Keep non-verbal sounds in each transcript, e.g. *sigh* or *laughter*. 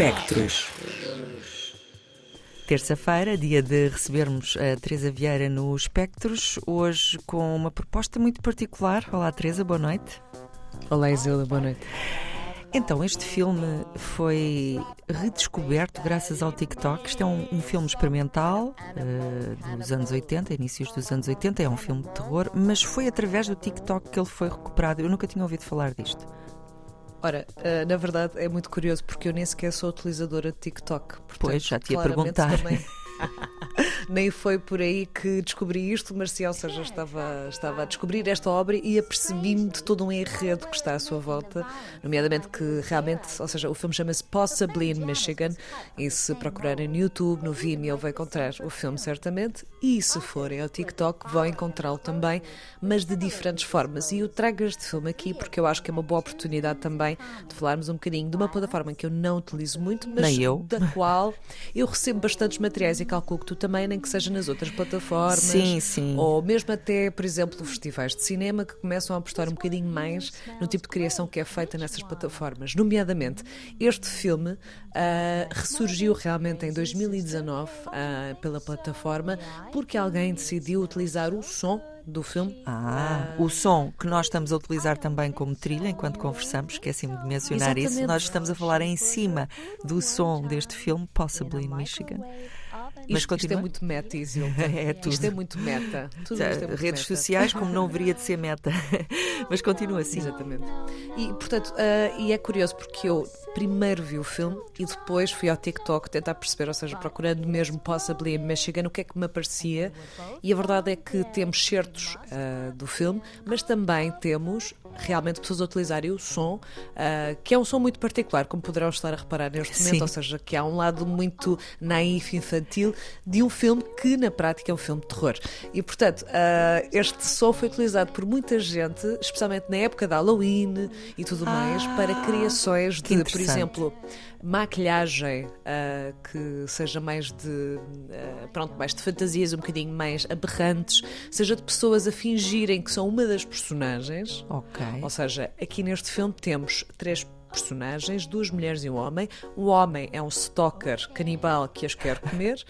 Espectros. Terça-feira, dia de recebermos a Teresa Vieira no Espectros, hoje com uma proposta muito particular. Olá, Teresa, boa noite. Olá, Isilda, boa noite. Então, este filme foi redescoberto graças ao TikTok. Isto é um, um filme experimental uh, dos anos 80, inícios dos anos 80. É um filme de terror, mas foi através do TikTok que ele foi recuperado. Eu nunca tinha ouvido falar disto. Ora, uh, na verdade é muito curioso porque eu nem sequer sou utilizadora de TikTok. Portanto, pois, já te ia perguntar. Também... *laughs* Nem foi por aí que descobri isto, ou seja, estava, estava a descobrir esta obra e apercebi-me de todo um enredo que está à sua volta, nomeadamente que realmente, ou seja, o filme chama-se Possibly in Michigan e se procurarem no YouTube, no Vimeo, vai encontrar o filme certamente e se forem ao TikTok vão encontrá-lo também, mas de diferentes formas. E eu trago este filme aqui porque eu acho que é uma boa oportunidade também de falarmos um bocadinho de uma plataforma que eu não utilizo muito, mas da qual eu recebo bastantes materiais e calculo que tu também, nem que seja nas outras plataformas. Sim, sim. Ou mesmo até, por exemplo, festivais de cinema que começam a apostar um bocadinho mais no tipo de criação que é feita nessas plataformas. Nomeadamente, este filme uh, ressurgiu realmente em 2019 uh, ah, pela plataforma porque alguém decidiu utilizar o som do filme. Ah, o som que nós estamos a utilizar também como trilha enquanto conversamos, esqueci-me de mencionar Exatamente. isso. Nós estamos a falar em cima do som deste filme, Possibly in Michigan. Mas isto, isto é muito meta, Isilda. *laughs* é tudo. Isto é muito meta. Tudo é muito Redes meta. sociais, como não haveria de ser meta. *laughs* Mas continua assim. Exatamente. E, portanto, uh, e é curioso porque eu primeiro vi o filme e depois fui ao TikTok tentar perceber, ou seja, procurando mesmo Possibly in Michigan, o que é que me aparecia. E a verdade é que temos certos uh, do filme, mas também temos realmente pessoas a utilizarem o som, uh, que é um som muito particular, como poderão estar a reparar neste momento, Sim. ou seja, que há um lado muito naif, infantil, de um filme que na prática é um filme de terror. E portanto, uh, este som foi utilizado por muita gente, especialmente na época da Halloween e tudo ah, mais, para criações de, por exemplo, maquilhagem uh, que seja mais de pronto, mais de fantasias um bocadinho mais aberrantes, seja de pessoas a fingirem que são uma das personagens. Ok. Ou seja, aqui neste filme temos três personagens, duas mulheres e um homem. O homem é um stalker canibal que as quer comer.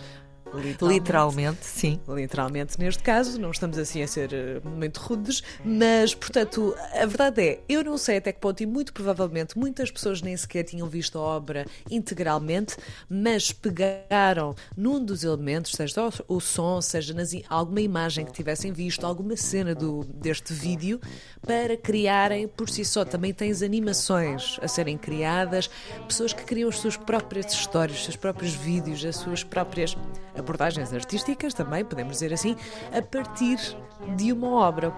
Literalmente. Literalmente, sim. Literalmente, neste caso, não estamos assim a ser eh, muito rudes, mas, portanto, a verdade é, eu não sei até que ponto, e muito provavelmente muitas pessoas nem sequer tinham visto a obra integralmente, mas pegaram num dos elementos, seja o som, seja nas, alguma imagem que tivessem visto, alguma cena do, deste vídeo, para criarem por si só. Também tens animações a serem criadas, pessoas que criam as suas próprias histórias, os seus próprios vídeos, as suas próprias abordagens artísticas, também podemos dizer assim, a partir de uma obra.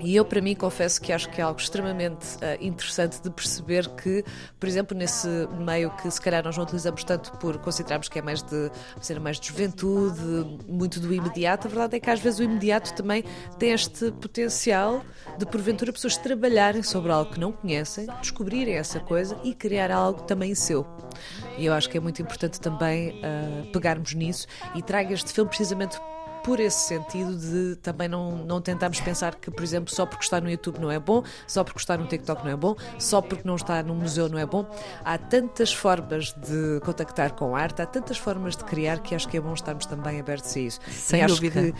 E eu, para mim, confesso que acho que é algo extremamente uh, interessante de perceber que, por exemplo, nesse meio que se calhar nós não utilizamos tanto por considerarmos que é mais de ser mais de juventude, muito do imediato, a verdade é que às vezes o imediato também tem este potencial de, porventura, pessoas trabalharem sobre algo que não conhecem, descobrirem essa coisa e criar algo também seu. E eu acho que é muito importante também uh, pegarmos nisso e trago este filme precisamente por esse sentido de também não, não tentarmos pensar que, por exemplo, só porque está no YouTube não é bom, só porque está no TikTok não é bom, só porque não está no museu não é bom. Há tantas formas de contactar com a arte, há tantas formas de criar que acho que é bom estarmos também abertos a isso. Sem dúvida. Que,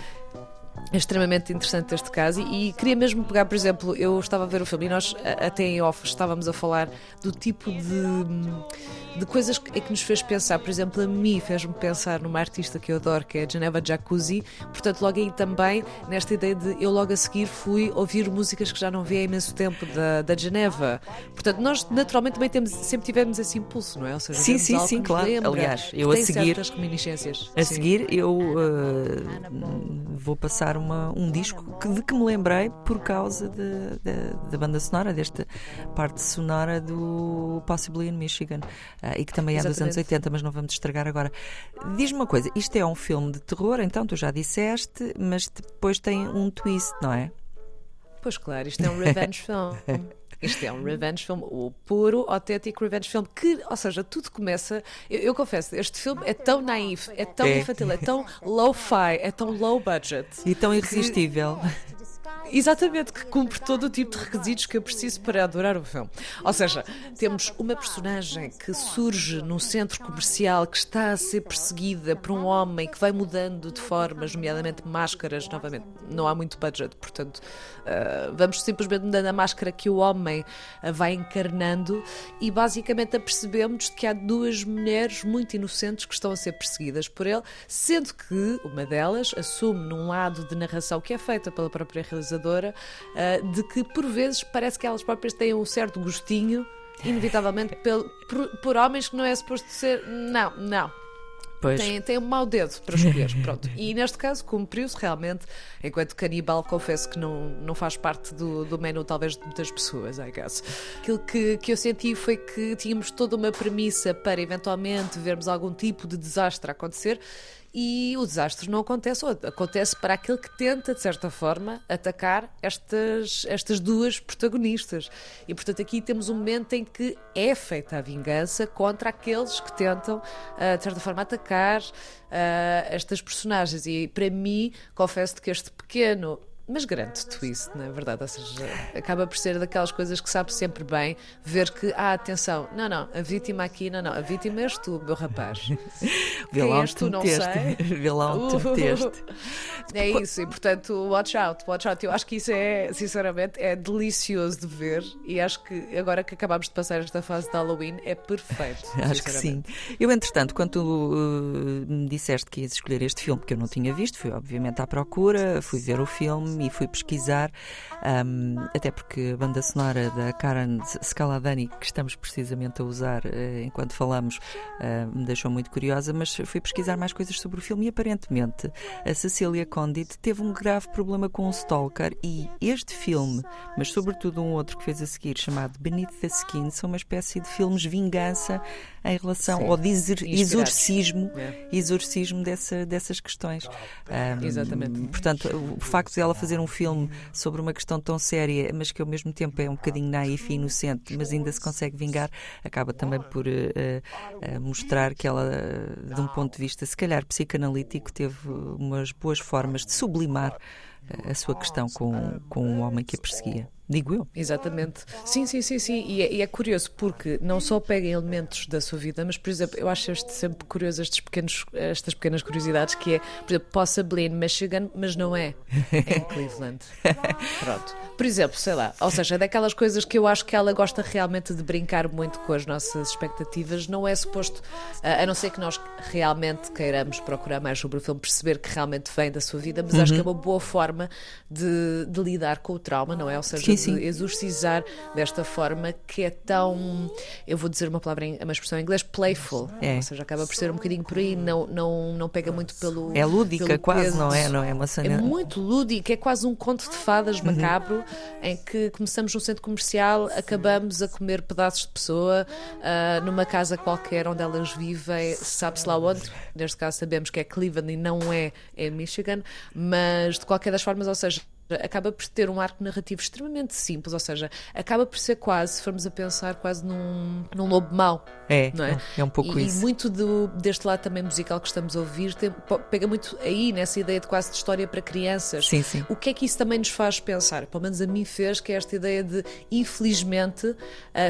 é extremamente interessante este caso e, e, queria mesmo pegar, por exemplo, eu estava a ver o filme e nós até em off estávamos a falar do tipo de, de coisas que, que nos fez pensar, por exemplo, a mim fez-me pensar numa artista que eu adoro, que é a Geneva Jacuzzi, portanto logo aí também, nesta ideia de eu logo a seguir fui ouvir músicas que já não vi há imenso tempo da, da Geneva, portanto nós naturalmente também temos, sempre tivemos esse impulso, não é? Ou seja, sim, sim, sim, claro, lembra, aliás, eu a seguir a sim. seguir eu uh, vou passar uma, um disco que, de que me lembrei por causa da banda sonora, desta parte sonora do Possibly in Michigan, e que também é Exatamente. dos anos 80, mas não vamos estragar agora. Diz-me uma coisa, isto é um filme de terror, então tu já disseste, mas depois tem um twist, não é? Pois claro, isto é um revenge *laughs* film. Isto é um revenge film, o puro, autêntico revenge film, que, ou seja, tudo começa. Eu, eu confesso, este filme é tão naif, é tão é. infantil, é tão low-fi, é tão low budget. E tão irresistível. Que *laughs* exatamente, que cumpre todo o tipo de requisitos que eu preciso para adorar o filme. Ou seja, temos uma personagem que surge num centro comercial que está a ser perseguida por um homem que vai mudando de formas, nomeadamente máscaras, novamente, não há muito budget, portanto, uh, vamos simplesmente mudando a máscara que o homem uh, vai encarnando e basicamente apercebemos que há duas mulheres muito inocentes que estão a ser perseguidas por ele, sendo que uma delas assume num lado de narração que é feita pela própria realizadora, uh, de que por vezes parece que elas próprias têm um certo gostinho, inevitavelmente, por, por homens que não é suposto ser. Não, não. Pois. Tem, tem um mau dedo para escolher. Pronto. E neste caso cumpriu-se realmente, enquanto canibal, confesso que não, não faz parte do, do menu, talvez, de muitas pessoas, I guess. Aquilo que, que eu senti foi que tínhamos toda uma premissa para eventualmente vermos algum tipo de desastre acontecer e o desastre não acontece, acontece para aquele que tenta, de certa forma, atacar estas, estas duas protagonistas. E, portanto, aqui temos um momento em que é feita a vingança contra aqueles que tentam, uh, de certa forma, atacar uh, estas personagens. E, para mim, confesso que este pequeno mas grande twist, na é verdade. Ou seja, acaba por ser daquelas coisas que sabe sempre bem ver que, ah, atenção, não, não, a vítima aqui, não, não, a vítima és tu, meu rapaz. *laughs* Vê lá onde tu, não sei. *laughs* Vê lá onde tu meteste. *laughs* É isso, e portanto, watch out, watch out. Eu acho que isso é, sinceramente, é delicioso de ver e acho que agora que acabamos de passar esta fase de Halloween é perfeito. Acho que sim. Eu, entretanto, quando tu uh, me disseste que ias escolher este filme que eu não tinha visto, fui obviamente à procura, fui ver o filme e fui pesquisar, um, até porque a banda sonora da Karen Scaladani, que estamos precisamente a usar uh, enquanto falamos, uh, me deixou muito curiosa, mas fui pesquisar mais coisas sobre o filme e aparentemente a Cecília Condit teve um grave problema com o Stalker e este filme, mas sobretudo um outro que fez a seguir, chamado Beneath the Skin, são uma espécie de filmes vingança em relação Sim. ao exorcismo, é. exorcismo dessa, dessas questões. Um, Exatamente. Portanto, o facto de ela fazer um filme sobre uma questão tão séria, mas que ao mesmo tempo é um bocadinho naif e inocente, mas ainda se consegue vingar, acaba também por uh, uh, mostrar que ela, de um ponto de vista, se calhar psicanalítico, teve umas boas formas de sublimar a sua questão com, com o homem que a perseguia. Digo eu. Exatamente. Sim, sim, sim, sim. E é, e é, curioso porque não só pega elementos da sua vida, mas, por exemplo, eu acho este sempre curioso estes pequenos, estas pequenas curiosidades que é, por exemplo, possibly in Michigan, mas não é em *laughs* Cleveland. Pronto. Por exemplo, sei lá, ou seja, daquelas coisas que eu acho que ela gosta realmente de brincar muito com as nossas expectativas, não é suposto, a não ser que nós realmente queiramos procurar mais sobre o filme, perceber que realmente vem da sua vida, mas uhum. acho que é uma boa forma de, de lidar com o trauma, não é? Ou seja, sim, sim. exorcizar desta forma que é tão, eu vou dizer uma palavra, em, uma expressão em inglês, playful. É. Ou seja, acaba por ser um bocadinho por aí, não, não, não pega muito pelo. É lúdica, quase, peso. não é? Não é uma cena. É muito lúdica, é quase um conto de fadas uhum. macabro em que começamos num centro comercial, acabamos a comer pedaços de pessoa uh, numa casa qualquer onde elas vivem, sabe-se lá onde. Neste caso sabemos que é Cleveland e não é em Michigan, mas de qualquer das formas, ou seja, acaba por ter um arco narrativo extremamente simples, ou seja, acaba por ser quase, se formos a pensar, quase num, num lobo mau. É, não é? é um pouco e, isso. E muito do, deste lado também musical que estamos a ouvir tem, pega muito aí nessa ideia de quase de história para crianças. Sim, sim. O que é que isso também nos faz pensar? Pelo menos a mim fez, que é esta ideia de, infelizmente, uh,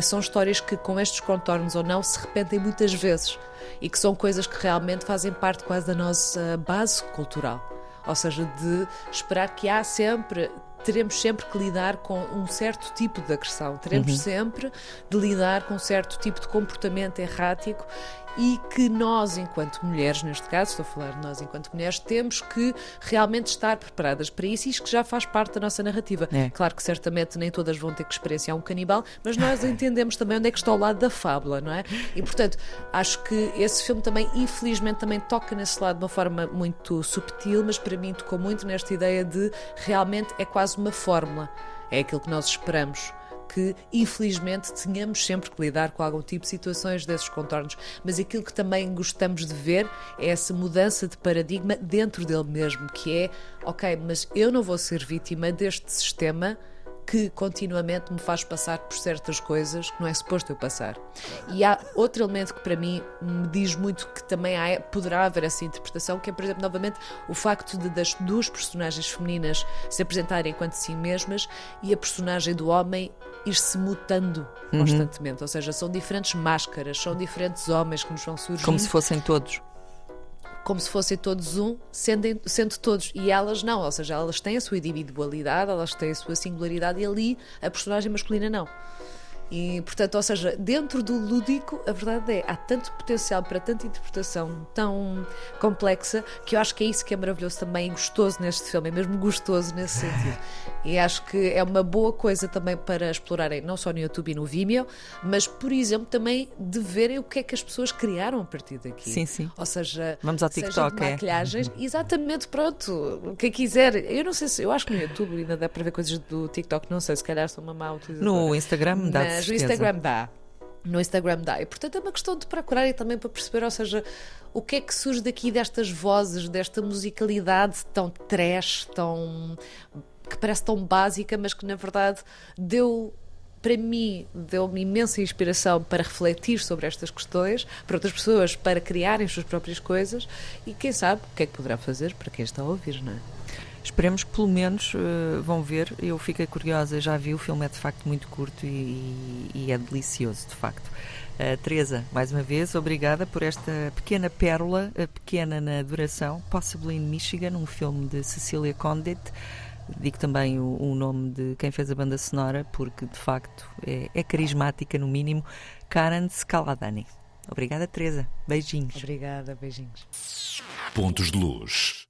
são histórias que com estes contornos ou não se repetem muitas vezes e que são coisas que realmente fazem parte quase da nossa base cultural. Ou seja, de esperar que há sempre teremos sempre que lidar com um certo tipo de agressão, teremos uhum. sempre de lidar com um certo tipo de comportamento errático e que nós, enquanto mulheres, neste caso, estou a falar de nós enquanto mulheres, temos que realmente estar preparadas para isso e isto que já faz parte da nossa narrativa. É. Claro que certamente nem todas vão ter que experienciar um canibal, mas nós *laughs* entendemos também onde é que está ao lado da fábula, não é? E portanto, acho que esse filme também, infelizmente, também toca nesse lado de uma forma muito subtil, mas para mim tocou muito nesta ideia de realmente é quase uma fórmula. É aquilo que nós esperamos que, infelizmente, tenhamos sempre que lidar com algum tipo de situações desses contornos. Mas aquilo que também gostamos de ver é essa mudança de paradigma dentro dele mesmo, que é, ok, mas eu não vou ser vítima deste sistema que continuamente me faz passar por certas coisas que não é suposto eu passar. E há outro elemento que para mim me diz muito que também há, poderá haver essa interpretação, que é, por exemplo, novamente, o facto de das duas personagens femininas se apresentarem enquanto si mesmas e a personagem do homem ir se mutando uhum. constantemente. Ou seja, são diferentes máscaras, são diferentes homens que nos vão surgir. Como se fossem todos como se fossem todos um, sendo, sendo todos. E elas não, ou seja, elas têm a sua individualidade, elas têm a sua singularidade e ali a personagem masculina não. E, portanto, ou seja, dentro do lúdico, a verdade é, há tanto potencial para tanta interpretação tão complexa que eu acho que é isso que é maravilhoso também e gostoso neste filme, é mesmo gostoso nesse sentido. *laughs* E acho que é uma boa coisa também para explorarem, não só no YouTube e no Vimeo, mas, por exemplo, também de verem o que é que as pessoas criaram a partir daqui. Sim, sim. Ou seja, vamos ao TikTok, seja maquilhagens, é? exatamente, pronto. Quem quiser, eu não sei se, eu acho que no YouTube ainda dá para ver coisas do TikTok, não sei, se calhar sou uma má utilizadora. No Instagram dá mas no Instagram dá. No Instagram dá. E portanto é uma questão de procurar e também para perceber, ou seja, o que é que surge daqui destas vozes, desta musicalidade tão trash, tão. que parece tão básica, mas que na verdade deu para mim, deu-me imensa inspiração para refletir sobre estas questões, para outras pessoas, para criarem as suas próprias coisas e quem sabe o que é que poderá fazer para quem está a ouvir, não é? Esperemos que pelo menos uh, vão ver. Eu fiquei curiosa, já vi, o filme é de facto muito curto e, e é delicioso, de facto. Uh, Teresa, mais uma vez, obrigada por esta pequena pérola, uh, pequena na duração, Possibly in Michigan, um filme de Cecília Condit. Digo também o, o, nome de quem fez a banda sonora, porque de facto é, é carismática, no mínimo, Karen Scaladani. Obrigada, Teresa. Beijinhos. Obrigada, beijinhos. Pontos de luz.